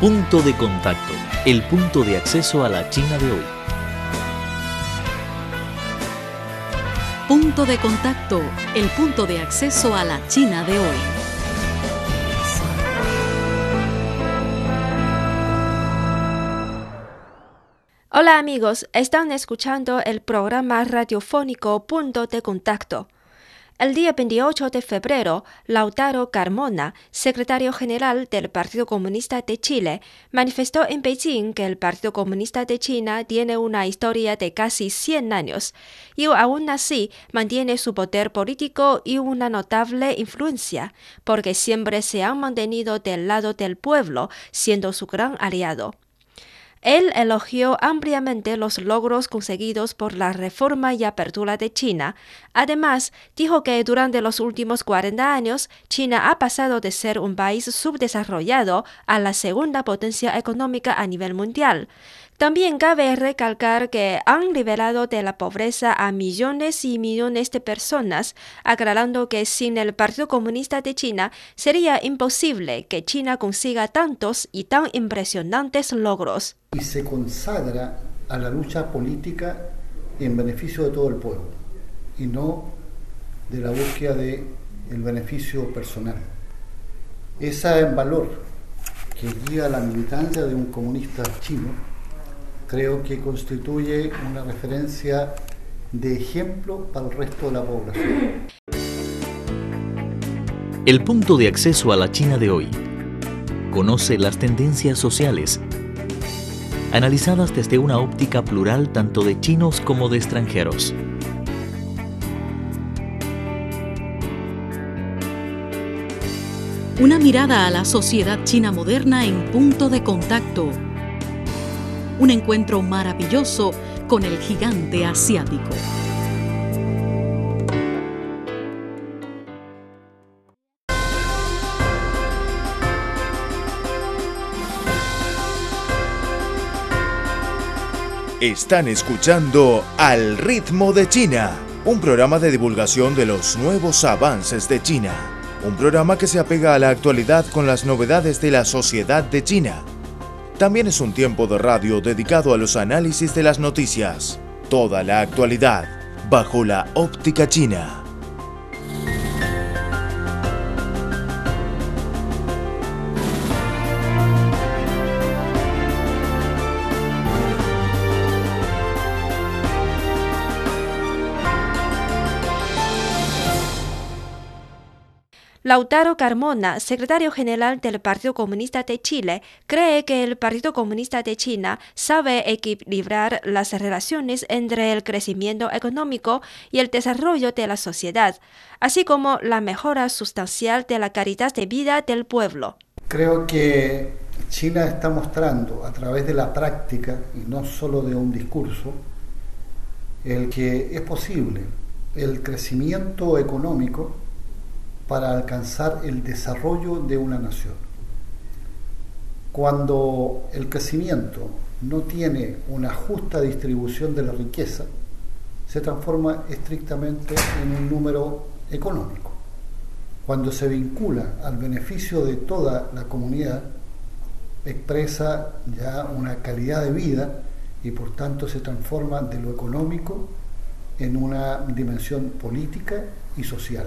Punto de contacto, el punto de acceso a la China de hoy. Punto de contacto, el punto de acceso a la China de hoy. Hola amigos, están escuchando el programa radiofónico Punto de Contacto. El día 28 de febrero, Lautaro Carmona, secretario general del Partido Comunista de Chile, manifestó en Beijing que el Partido Comunista de China tiene una historia de casi 100 años y aún así mantiene su poder político y una notable influencia, porque siempre se han mantenido del lado del pueblo, siendo su gran aliado. Él elogió ampliamente los logros conseguidos por la reforma y apertura de China. Además, dijo que durante los últimos 40 años, China ha pasado de ser un país subdesarrollado a la segunda potencia económica a nivel mundial. También cabe recalcar que han liberado de la pobreza a millones y millones de personas, aclarando que sin el Partido Comunista de China sería imposible que China consiga tantos y tan impresionantes logros. Y se consagra a la lucha política en beneficio de todo el pueblo y no de la búsqueda del el beneficio personal. Ese valor que guía la militancia de un comunista chino creo que constituye una referencia de ejemplo para el resto de la población. El punto de acceso a la China de hoy. Conoce las tendencias sociales, analizadas desde una óptica plural tanto de chinos como de extranjeros. Una mirada a la sociedad china moderna en punto de contacto un encuentro maravilloso con el gigante asiático. Están escuchando Al ritmo de China, un programa de divulgación de los nuevos avances de China. Un programa que se apega a la actualidad con las novedades de la sociedad de China también es un tiempo de radio dedicado a los análisis de las noticias. Toda la actualidad bajo la óptica china. Lautaro Carmona, secretario general del Partido Comunista de Chile, cree que el Partido Comunista de China sabe equilibrar las relaciones entre el crecimiento económico y el desarrollo de la sociedad, así como la mejora sustancial de la calidad de vida del pueblo. Creo que China está mostrando a través de la práctica y no solo de un discurso el que es posible el crecimiento económico para alcanzar el desarrollo de una nación. Cuando el crecimiento no tiene una justa distribución de la riqueza, se transforma estrictamente en un número económico. Cuando se vincula al beneficio de toda la comunidad, expresa ya una calidad de vida y por tanto se transforma de lo económico en una dimensión política y social.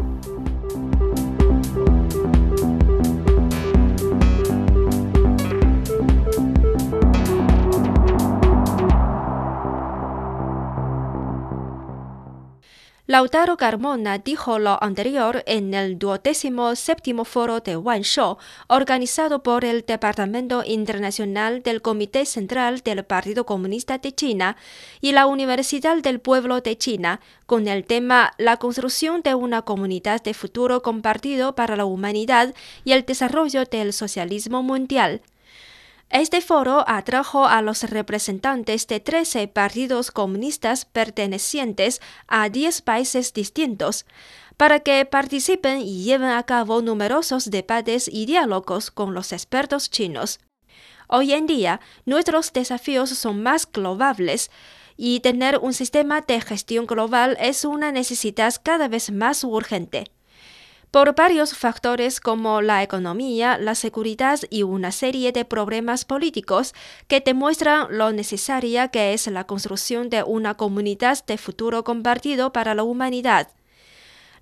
Lautaro Carmona dijo lo anterior en el duodécimo séptimo foro de Wanshou, organizado por el Departamento Internacional del Comité Central del Partido Comunista de China y la Universidad del Pueblo de China, con el tema La construcción de una comunidad de futuro compartido para la humanidad y el desarrollo del socialismo mundial. Este foro atrajo a los representantes de 13 partidos comunistas pertenecientes a 10 países distintos para que participen y lleven a cabo numerosos debates y diálogos con los expertos chinos. Hoy en día, nuestros desafíos son más globales y tener un sistema de gestión global es una necesidad cada vez más urgente por varios factores como la economía, la seguridad y una serie de problemas políticos que demuestran lo necesaria que es la construcción de una comunidad de futuro compartido para la humanidad.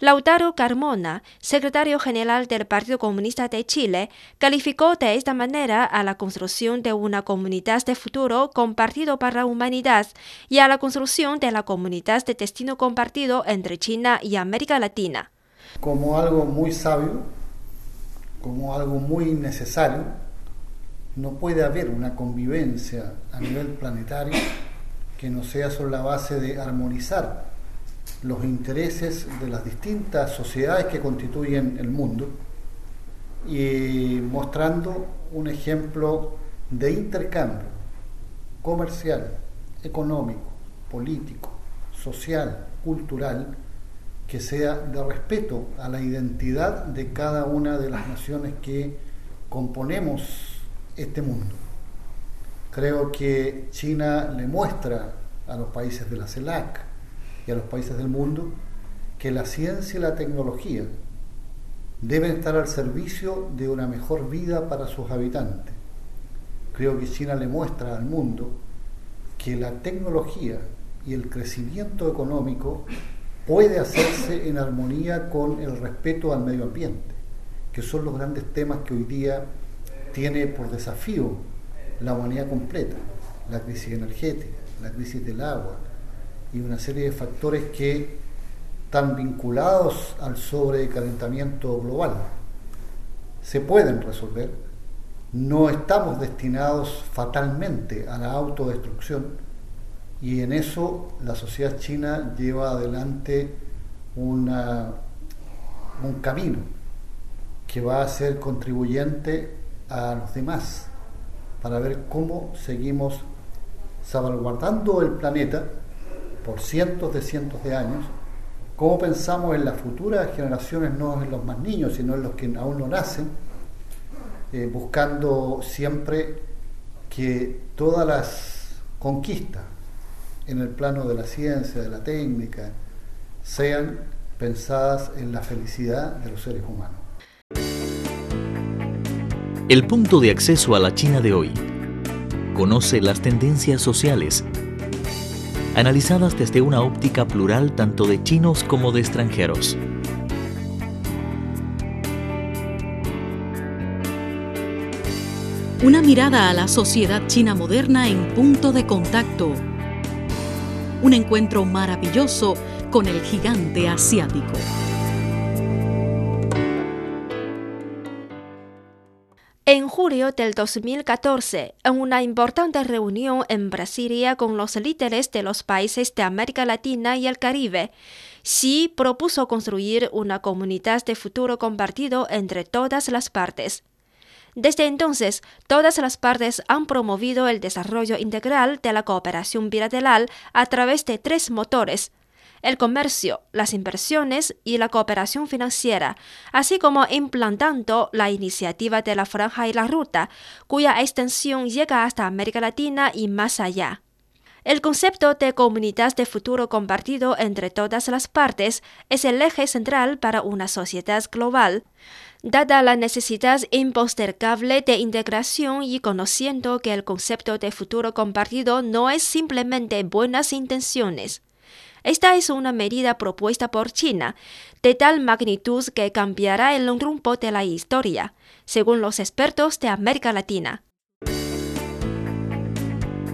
Lautaro Carmona, secretario general del Partido Comunista de Chile, calificó de esta manera a la construcción de una comunidad de futuro compartido para la humanidad y a la construcción de la comunidad de destino compartido entre China y América Latina como algo muy sabio, como algo muy necesario. No puede haber una convivencia a nivel planetario que no sea sobre la base de armonizar los intereses de las distintas sociedades que constituyen el mundo y mostrando un ejemplo de intercambio comercial, económico, político, social, cultural, que sea de respeto a la identidad de cada una de las naciones que componemos este mundo. Creo que China le muestra a los países de la CELAC y a los países del mundo que la ciencia y la tecnología deben estar al servicio de una mejor vida para sus habitantes. Creo que China le muestra al mundo que la tecnología y el crecimiento económico puede hacerse en armonía con el respeto al medio ambiente, que son los grandes temas que hoy día tiene por desafío la humanidad completa, la crisis energética, la crisis del agua y una serie de factores que están vinculados al sobrecalentamiento global. Se pueden resolver, no estamos destinados fatalmente a la autodestrucción, y en eso la sociedad china lleva adelante una, un camino que va a ser contribuyente a los demás para ver cómo seguimos salvaguardando el planeta por cientos de cientos de años, cómo pensamos en las futuras generaciones, no en los más niños, sino en los que aún no nacen, eh, buscando siempre que todas las conquistas en el plano de la ciencia, de la técnica, sean pensadas en la felicidad de los seres humanos. El punto de acceso a la China de hoy. Conoce las tendencias sociales, analizadas desde una óptica plural tanto de chinos como de extranjeros. Una mirada a la sociedad china moderna en punto de contacto un encuentro maravilloso con el gigante asiático. En julio del 2014, en una importante reunión en Brasilia con los líderes de los países de América Latina y el Caribe, Xi propuso construir una comunidad de futuro compartido entre todas las partes. Desde entonces, todas las partes han promovido el desarrollo integral de la cooperación bilateral a través de tres motores, el comercio, las inversiones y la cooperación financiera, así como implantando la iniciativa de la Franja y la Ruta, cuya extensión llega hasta América Latina y más allá. El concepto de comunidad de futuro compartido entre todas las partes es el eje central para una sociedad global. Dada la necesidad impostergable de integración y conociendo que el concepto de futuro compartido no es simplemente buenas intenciones. Esta es una medida propuesta por China, de tal magnitud que cambiará el rumbo de la historia, según los expertos de América Latina.